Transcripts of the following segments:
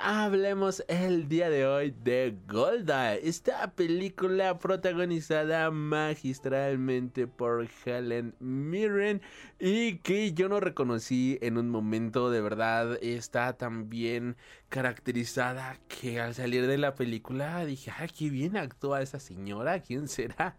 Hablemos el día de hoy de Golda, esta película protagonizada magistralmente por Helen Mirren y que yo no reconocí en un momento de verdad está tan bien caracterizada que al salir de la película dije, ay, qué bien actúa esa señora, ¿quién será?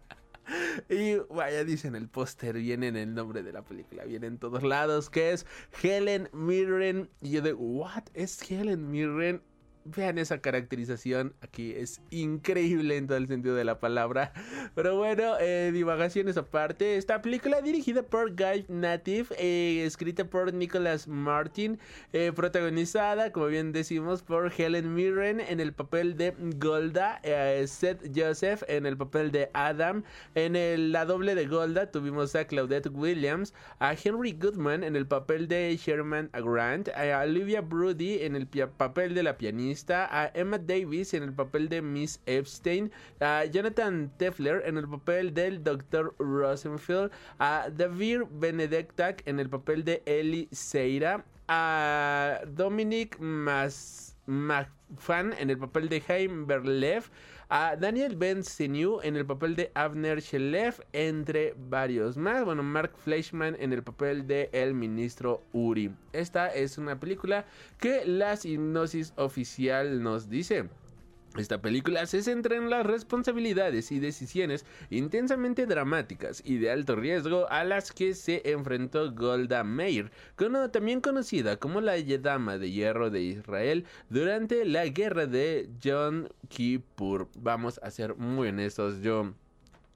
Y vaya, dicen el póster, viene en el nombre de la película, viene en todos lados, que es Helen Mirren. Y yo de, ¿what? ¿Es Helen Mirren? Vean esa caracterización aquí, es increíble en todo el sentido de la palabra. Pero bueno, eh, divagaciones aparte. Esta película dirigida por Guy Native, eh, escrita por Nicholas Martin, eh, protagonizada, como bien decimos, por Helen Mirren en el papel de Golda, Seth Joseph en el papel de Adam. En el, la doble de Golda tuvimos a Claudette Williams, a Henry Goodman en el papel de Sherman Grant, a Olivia Brody en el papel de la pianista a Emma Davis en el papel de Miss Epstein, a Jonathan Tefler en el papel del Dr. Rosenfield, a David Benedictac en el papel de Ellie Seira, a Dominic Mas McFan en el papel de Jaime Berlev, a Daniel Ben en el papel de Abner Shelev, entre varios más. Bueno, Mark Fleischman en el papel de el ministro Uri. Esta es una película que la hipnosis oficial nos dice. Esta película se centra en las responsabilidades y decisiones intensamente dramáticas y de alto riesgo a las que se enfrentó Golda Meir, también conocida como la Dama de Hierro de Israel durante la guerra de Yom Kippur. Vamos a ser muy honestos, yo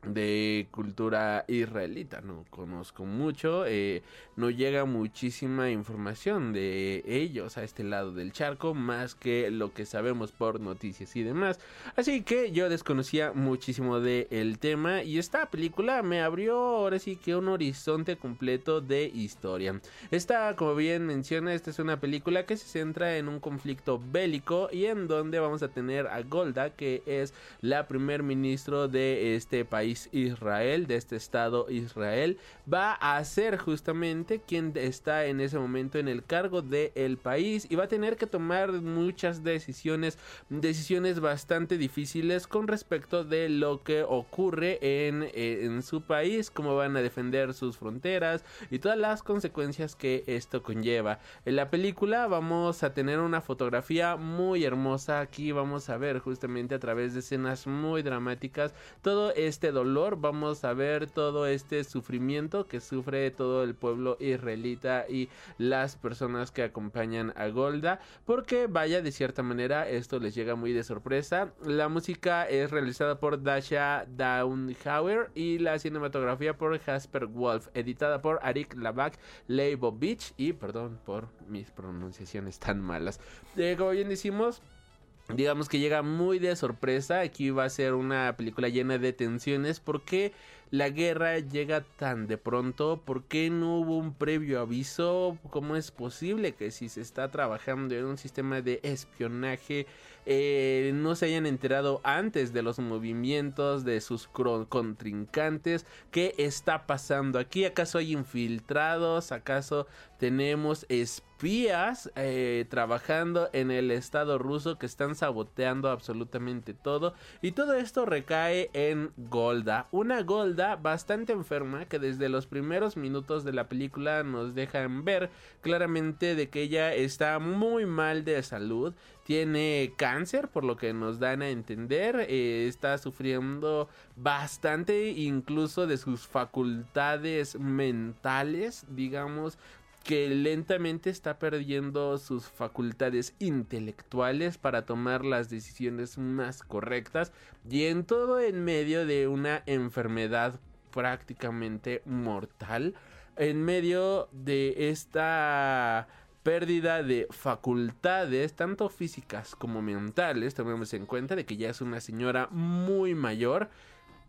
de cultura israelita, no conozco mucho, eh, no llega muchísima información de ellos a este lado del charco, más que lo que sabemos por noticias y demás. Así que yo desconocía muchísimo del el tema y esta película me abrió ahora sí que un horizonte completo de historia. Esta, como bien menciona, esta es una película que se centra en un conflicto bélico y en donde vamos a tener a Golda, que es la primer ministro de este país Israel, de este Estado Israel, va a ser justamente quien está en ese momento en el cargo del país y va a tener que tomar muchas decisiones, decisiones bastante difíciles con respecto de lo que ocurre en, en su país, cómo van a defender sus fronteras y todas las consecuencias que esto conlleva. En la película vamos a tener una fotografía muy hermosa, aquí vamos a ver justamente a través de escenas muy dramáticas todo este dolor vamos a ver todo este sufrimiento que sufre todo el pueblo israelita y las personas que acompañan a Golda, porque vaya de cierta manera esto les llega muy de sorpresa. La música es realizada por Dasha Downhauer y la cinematografía por Jasper Wolf, editada por Arik Lavak Leibovich y perdón por mis pronunciaciones tan malas. Eh, como bien decimos, digamos que llega muy de sorpresa. Aquí va a ser una película llena de tensiones porque la guerra llega tan de pronto? ¿Por qué no hubo un previo aviso? ¿Cómo es posible que si se está trabajando en un sistema de espionaje eh, no se hayan enterado antes de los movimientos de sus contrincantes? ¿Qué está pasando aquí? ¿Acaso hay infiltrados? ¿Acaso tenemos espías eh, trabajando en el Estado ruso que están saboteando absolutamente todo? Y todo esto recae en Golda. Una Golda bastante enferma que desde los primeros minutos de la película nos dejan ver claramente de que ella está muy mal de salud, tiene cáncer por lo que nos dan a entender, eh, está sufriendo bastante incluso de sus facultades mentales, digamos, que lentamente está perdiendo sus facultades intelectuales para tomar las decisiones más correctas y en todo en medio de una enfermedad prácticamente mortal en medio de esta pérdida de facultades, tanto físicas como mentales, tomemos en cuenta de que ya es una señora muy mayor,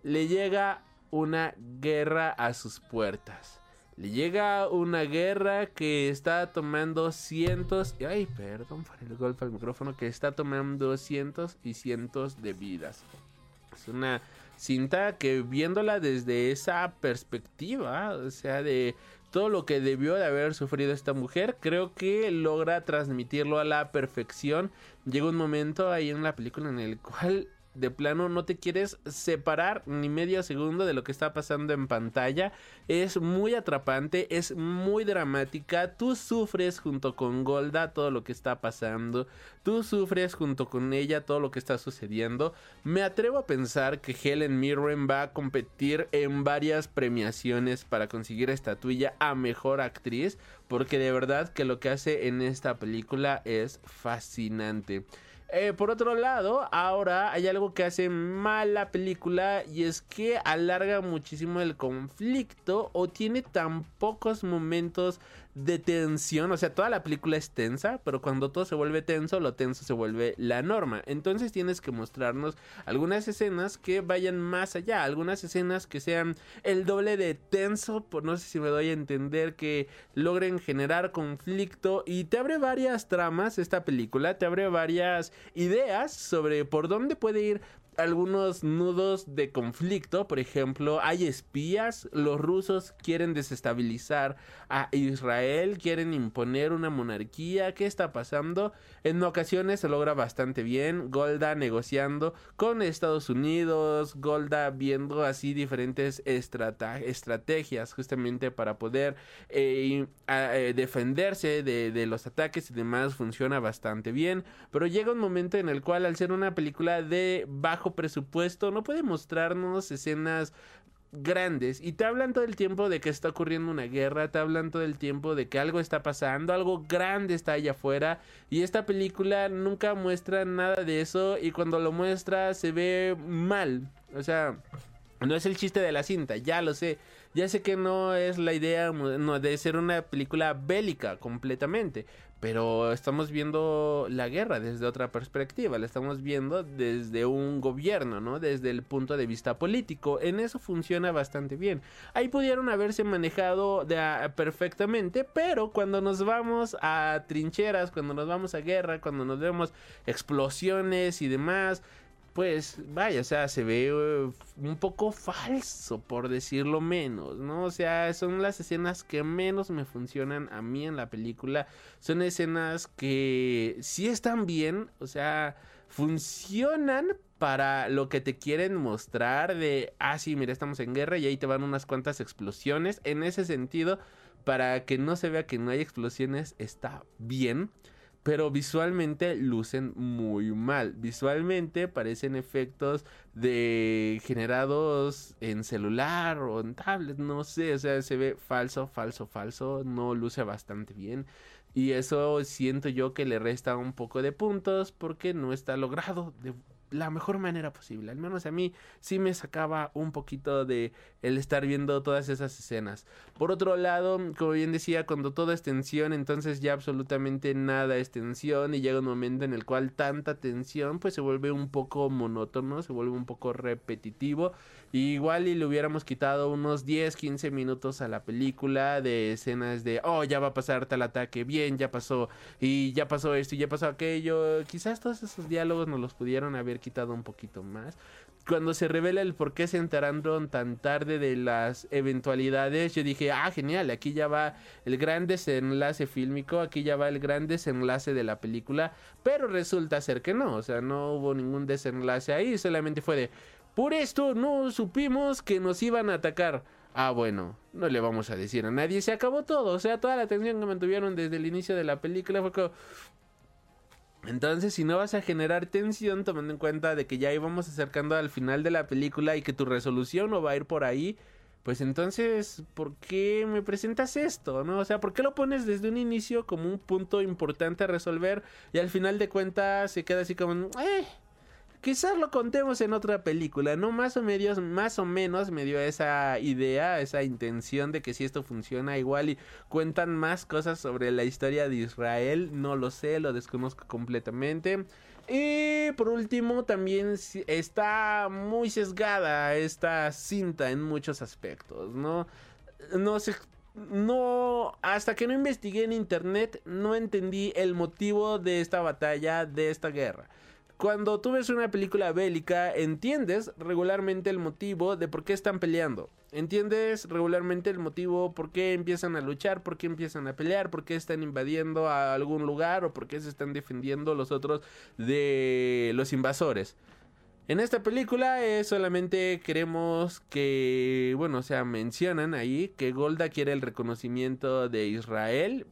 le llega una guerra a sus puertas. Le llega una guerra que está tomando cientos, ay, perdón por el golpe al micrófono, que está tomando cientos y cientos de vidas. Es una cinta que viéndola desde esa perspectiva, o sea, de todo lo que debió de haber sufrido esta mujer, creo que logra transmitirlo a la perfección. Llega un momento ahí en la película en el cual de plano no te quieres separar ni medio segundo de lo que está pasando en pantalla. Es muy atrapante, es muy dramática. Tú sufres junto con Golda todo lo que está pasando. Tú sufres junto con ella todo lo que está sucediendo. Me atrevo a pensar que Helen Mirren va a competir en varias premiaciones para conseguir estatuilla a mejor actriz. Porque de verdad que lo que hace en esta película es fascinante. Eh, por otro lado, ahora hay algo que hace mal la película y es que alarga muchísimo el conflicto o tiene tan pocos momentos de tensión, o sea, toda la película es tensa, pero cuando todo se vuelve tenso, lo tenso se vuelve la norma. Entonces tienes que mostrarnos algunas escenas que vayan más allá, algunas escenas que sean el doble de tenso, por no sé si me doy a entender, que logren generar conflicto y te abre varias tramas esta película, te abre varias ideas sobre por dónde puede ir algunos nudos de conflicto. Por ejemplo, hay espías. Los rusos quieren desestabilizar a Israel, quieren imponer una monarquía. ¿Qué está pasando? En ocasiones se logra bastante bien. Golda negociando con Estados Unidos. Golda viendo así diferentes estrategias justamente para poder eh, eh, defenderse de, de los ataques y demás. Funciona bastante bien. Pero llega un momento en el cual al ser una película de bajo presupuesto, no puede mostrarnos escenas grandes y te hablan todo el tiempo de que está ocurriendo una guerra, te hablan todo el tiempo de que algo está pasando, algo grande está allá afuera y esta película nunca muestra nada de eso y cuando lo muestra se ve mal, o sea, no es el chiste de la cinta, ya lo sé, ya sé que no es la idea de ser una película bélica completamente, pero estamos viendo la guerra desde otra perspectiva, la estamos viendo desde un gobierno, ¿no? Desde el punto de vista político. En eso funciona bastante bien. Ahí pudieron haberse manejado perfectamente, pero cuando nos vamos a trincheras, cuando nos vamos a guerra, cuando nos vemos explosiones y demás, pues vaya, o sea, se ve uh, un poco falso, por decirlo menos, ¿no? O sea, son las escenas que menos me funcionan a mí en la película. Son escenas que sí están bien, o sea, funcionan para lo que te quieren mostrar de, ah, sí, mira, estamos en guerra y ahí te van unas cuantas explosiones. En ese sentido, para que no se vea que no hay explosiones, está bien pero visualmente lucen muy mal. Visualmente parecen efectos de generados en celular o en tablet, no sé, o sea, se ve falso, falso, falso, no luce bastante bien. Y eso siento yo que le resta un poco de puntos porque no está logrado de la mejor manera posible. Al menos a mí sí me sacaba un poquito de el estar viendo todas esas escenas. Por otro lado, como bien decía, cuando todo es tensión, entonces ya absolutamente nada es tensión y llega un momento en el cual tanta tensión pues se vuelve un poco monótono, se vuelve un poco repetitivo. Igual y le hubiéramos quitado unos 10, 15 minutos a la película de escenas de, oh, ya va a pasar tal ataque, bien, ya pasó, y ya pasó esto, y ya pasó aquello. Quizás todos esos diálogos nos los pudieron haber quitado un poquito más. Cuando se revela el por qué se enteraron tan tarde de las eventualidades, yo dije, ah, genial, aquí ya va el gran desenlace fílmico, aquí ya va el gran desenlace de la película, pero resulta ser que no, o sea, no hubo ningún desenlace ahí, solamente fue de, por esto no supimos que nos iban a atacar. Ah, bueno, no le vamos a decir a nadie, se acabó todo, o sea, toda la atención que mantuvieron desde el inicio de la película fue como, entonces, si no vas a generar tensión, tomando en cuenta de que ya íbamos acercando al final de la película y que tu resolución no va a ir por ahí, pues entonces, ¿por qué me presentas esto? ¿No? O sea, ¿por qué lo pones desde un inicio como un punto importante a resolver y al final de cuentas se queda así como, eh, quizás lo contemos en otra película, ¿no? Más o, menos, más o menos me dio esa idea, esa intención de que si esto funciona igual y cuentan más cosas sobre la historia de Israel, no lo sé, lo desconozco completamente. Y por último, también está muy sesgada esta cinta en muchos aspectos, ¿no? No sé no, hasta que no investigué en internet, no entendí el motivo de esta batalla, de esta guerra. Cuando tú ves una película bélica, entiendes regularmente el motivo de por qué están peleando. Entiendes regularmente el motivo por qué empiezan a luchar, por qué empiezan a pelear, por qué están invadiendo a algún lugar o por qué se están defendiendo los otros de los invasores. En esta película es solamente queremos que, bueno, o sea, mencionan ahí que Golda quiere el reconocimiento de Israel,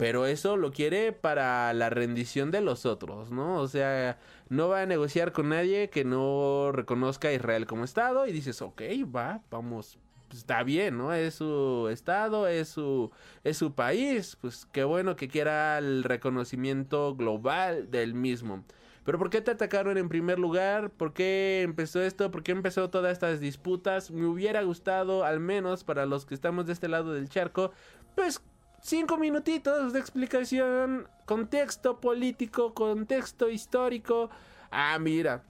pero eso lo quiere para la rendición de los otros, ¿no? O sea, no va a negociar con nadie que no reconozca a Israel como Estado y dices, ok, va, vamos, pues, está bien, ¿no? Es su estado, es su, es su país, pues qué bueno que quiera el reconocimiento global del mismo. Pero ¿por qué te atacaron en primer lugar? ¿Por qué empezó esto? ¿Por qué empezó todas estas disputas? Me hubiera gustado, al menos para los que estamos de este lado del charco, pues cinco minutitos de explicación, contexto político, contexto histórico. Ah, mira,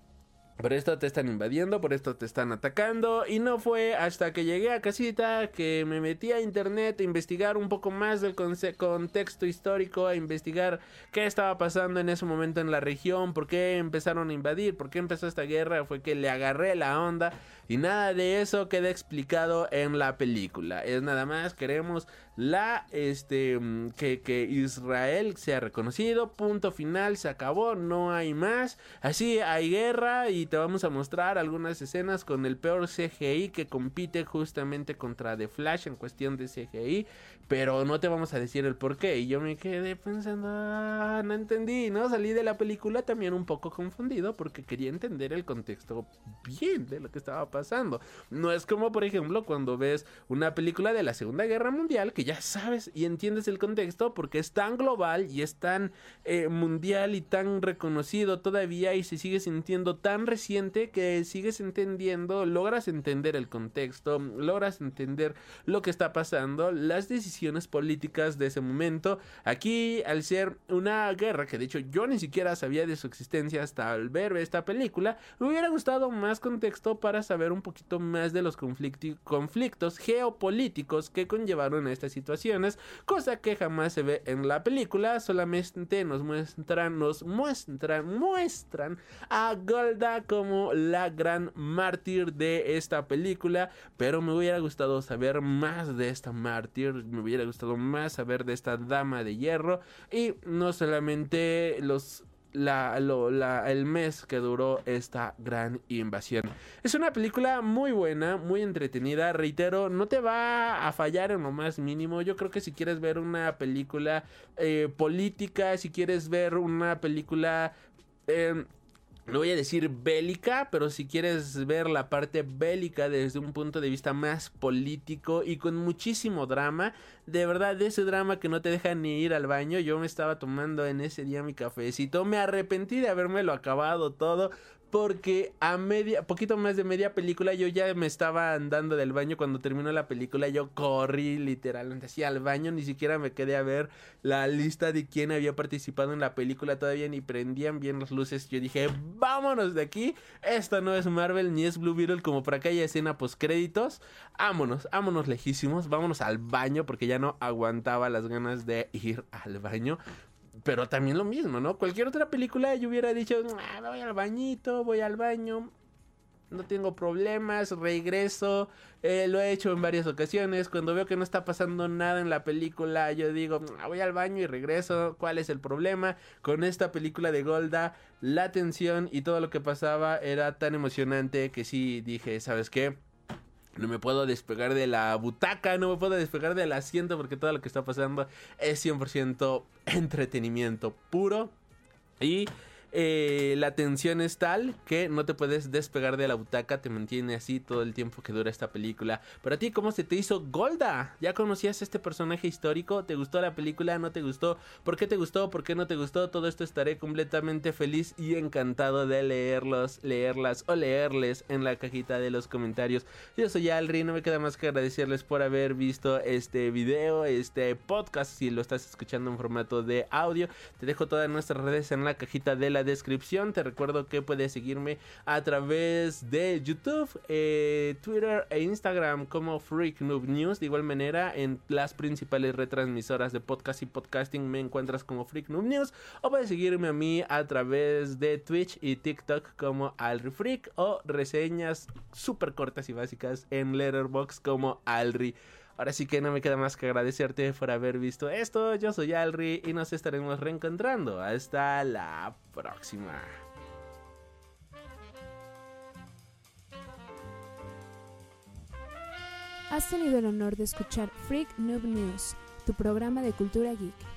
por esto te están invadiendo, por esto te están atacando. Y no fue hasta que llegué a casita que me metí a internet a investigar un poco más del contexto histórico, a investigar qué estaba pasando en ese momento en la región, por qué empezaron a invadir, por qué empezó esta guerra. Fue que le agarré la onda y nada de eso queda explicado en la película. Es nada más, queremos la este mm, que, que Israel sea reconocido, punto final, se acabó, no hay más. Así hay guerra y te vamos a mostrar algunas escenas con el peor CGI que compite justamente contra The Flash en cuestión de CGI, pero no te vamos a decir el por qué. Y yo me quedé pensando, ah, no entendí, ¿no? Salí de la película también un poco confundido porque quería entender el contexto bien de lo que estaba pasando. No es como, por ejemplo, cuando ves una película de la Segunda Guerra Mundial que ya sabes y entiendes el contexto porque es tan global y es tan eh, mundial y tan reconocido todavía y se sigue sintiendo tan reciente que sigues entendiendo, logras entender el contexto, logras entender lo que está pasando, las decisiones políticas de ese momento. Aquí, al ser una guerra, que de hecho yo ni siquiera sabía de su existencia hasta al ver esta película, me hubiera gustado más contexto para saber un poquito más de los conflictos geopolíticos que conllevaron a situaciones, cosa que jamás se ve en la película, solamente nos muestran, nos muestran, muestran a Golda como la gran mártir de esta película, pero me hubiera gustado saber más de esta mártir, me hubiera gustado más saber de esta dama de hierro y no solamente los la, el mes que duró esta gran invasión. Es una película muy buena, muy entretenida. Reitero, no te va a fallar en lo más mínimo. Yo creo que si quieres ver una película eh, política, si quieres ver una película... Eh, no voy a decir bélica, pero si quieres ver la parte bélica desde un punto de vista más político y con muchísimo drama, de verdad, de ese drama que no te deja ni ir al baño, yo me estaba tomando en ese día mi cafecito, me arrepentí de lo acabado todo, porque a media, poquito más de media película yo ya me estaba andando del baño. Cuando terminó la película, yo corrí literalmente así al baño, ni siquiera me quedé a ver la lista de quién había participado en la película, todavía ni prendían bien las luces, yo dije, vámonos de aquí, esto no es Marvel ni es Blue Beetle como para que haya escena post créditos, vámonos, vámonos lejísimos, vámonos al baño porque ya no aguantaba las ganas de ir al baño, pero también lo mismo, ¿no? Cualquier otra película yo hubiera dicho, ah, voy al bañito, voy al baño, no tengo problemas, regreso, eh, lo he hecho en varias ocasiones, cuando veo que no está pasando nada en la película, yo digo, ah, voy al baño y regreso, ¿cuál es el problema? Con esta película de Golda, la tensión y todo lo que pasaba era tan emocionante que sí dije, ¿sabes qué? No me puedo despegar de la butaca, no me puedo despegar del asiento porque todo lo que está pasando es 100% entretenimiento puro. Y eh, la tensión es tal que no te puedes despegar de la butaca, te mantiene así todo el tiempo que dura esta película. Pero a ti, ¿cómo se te hizo Golda? ¿Ya conocías este personaje histórico? ¿Te gustó la película? ¿No te gustó? ¿Por qué te gustó? ¿Por qué no te gustó? Todo esto estaré completamente feliz y encantado de leerlos, leerlas o leerles en la cajita de los comentarios. Yo soy Alri, no me queda más que agradecerles por haber visto este video, este podcast, si lo estás escuchando en formato de audio. Te dejo todas nuestras redes en la cajita de la descripción. Te recuerdo que puedes seguirme a través de YouTube, eh, Twitter e Instagram como Freak Noob News. De igual manera, en las principales retransmisoras de podcast y podcasting me encuentras como Freak Noob News. O puedes seguirme a mí a través de Twitch y TikTok como Alri Freak o reseñas súper cortas y básicas en Letterboxd como Alri. Ahora sí que no me queda más que agradecerte por haber visto esto. Yo soy Alri y nos estaremos reencontrando. Hasta la próxima. Has tenido el honor de escuchar Freak Noob News, tu programa de cultura geek.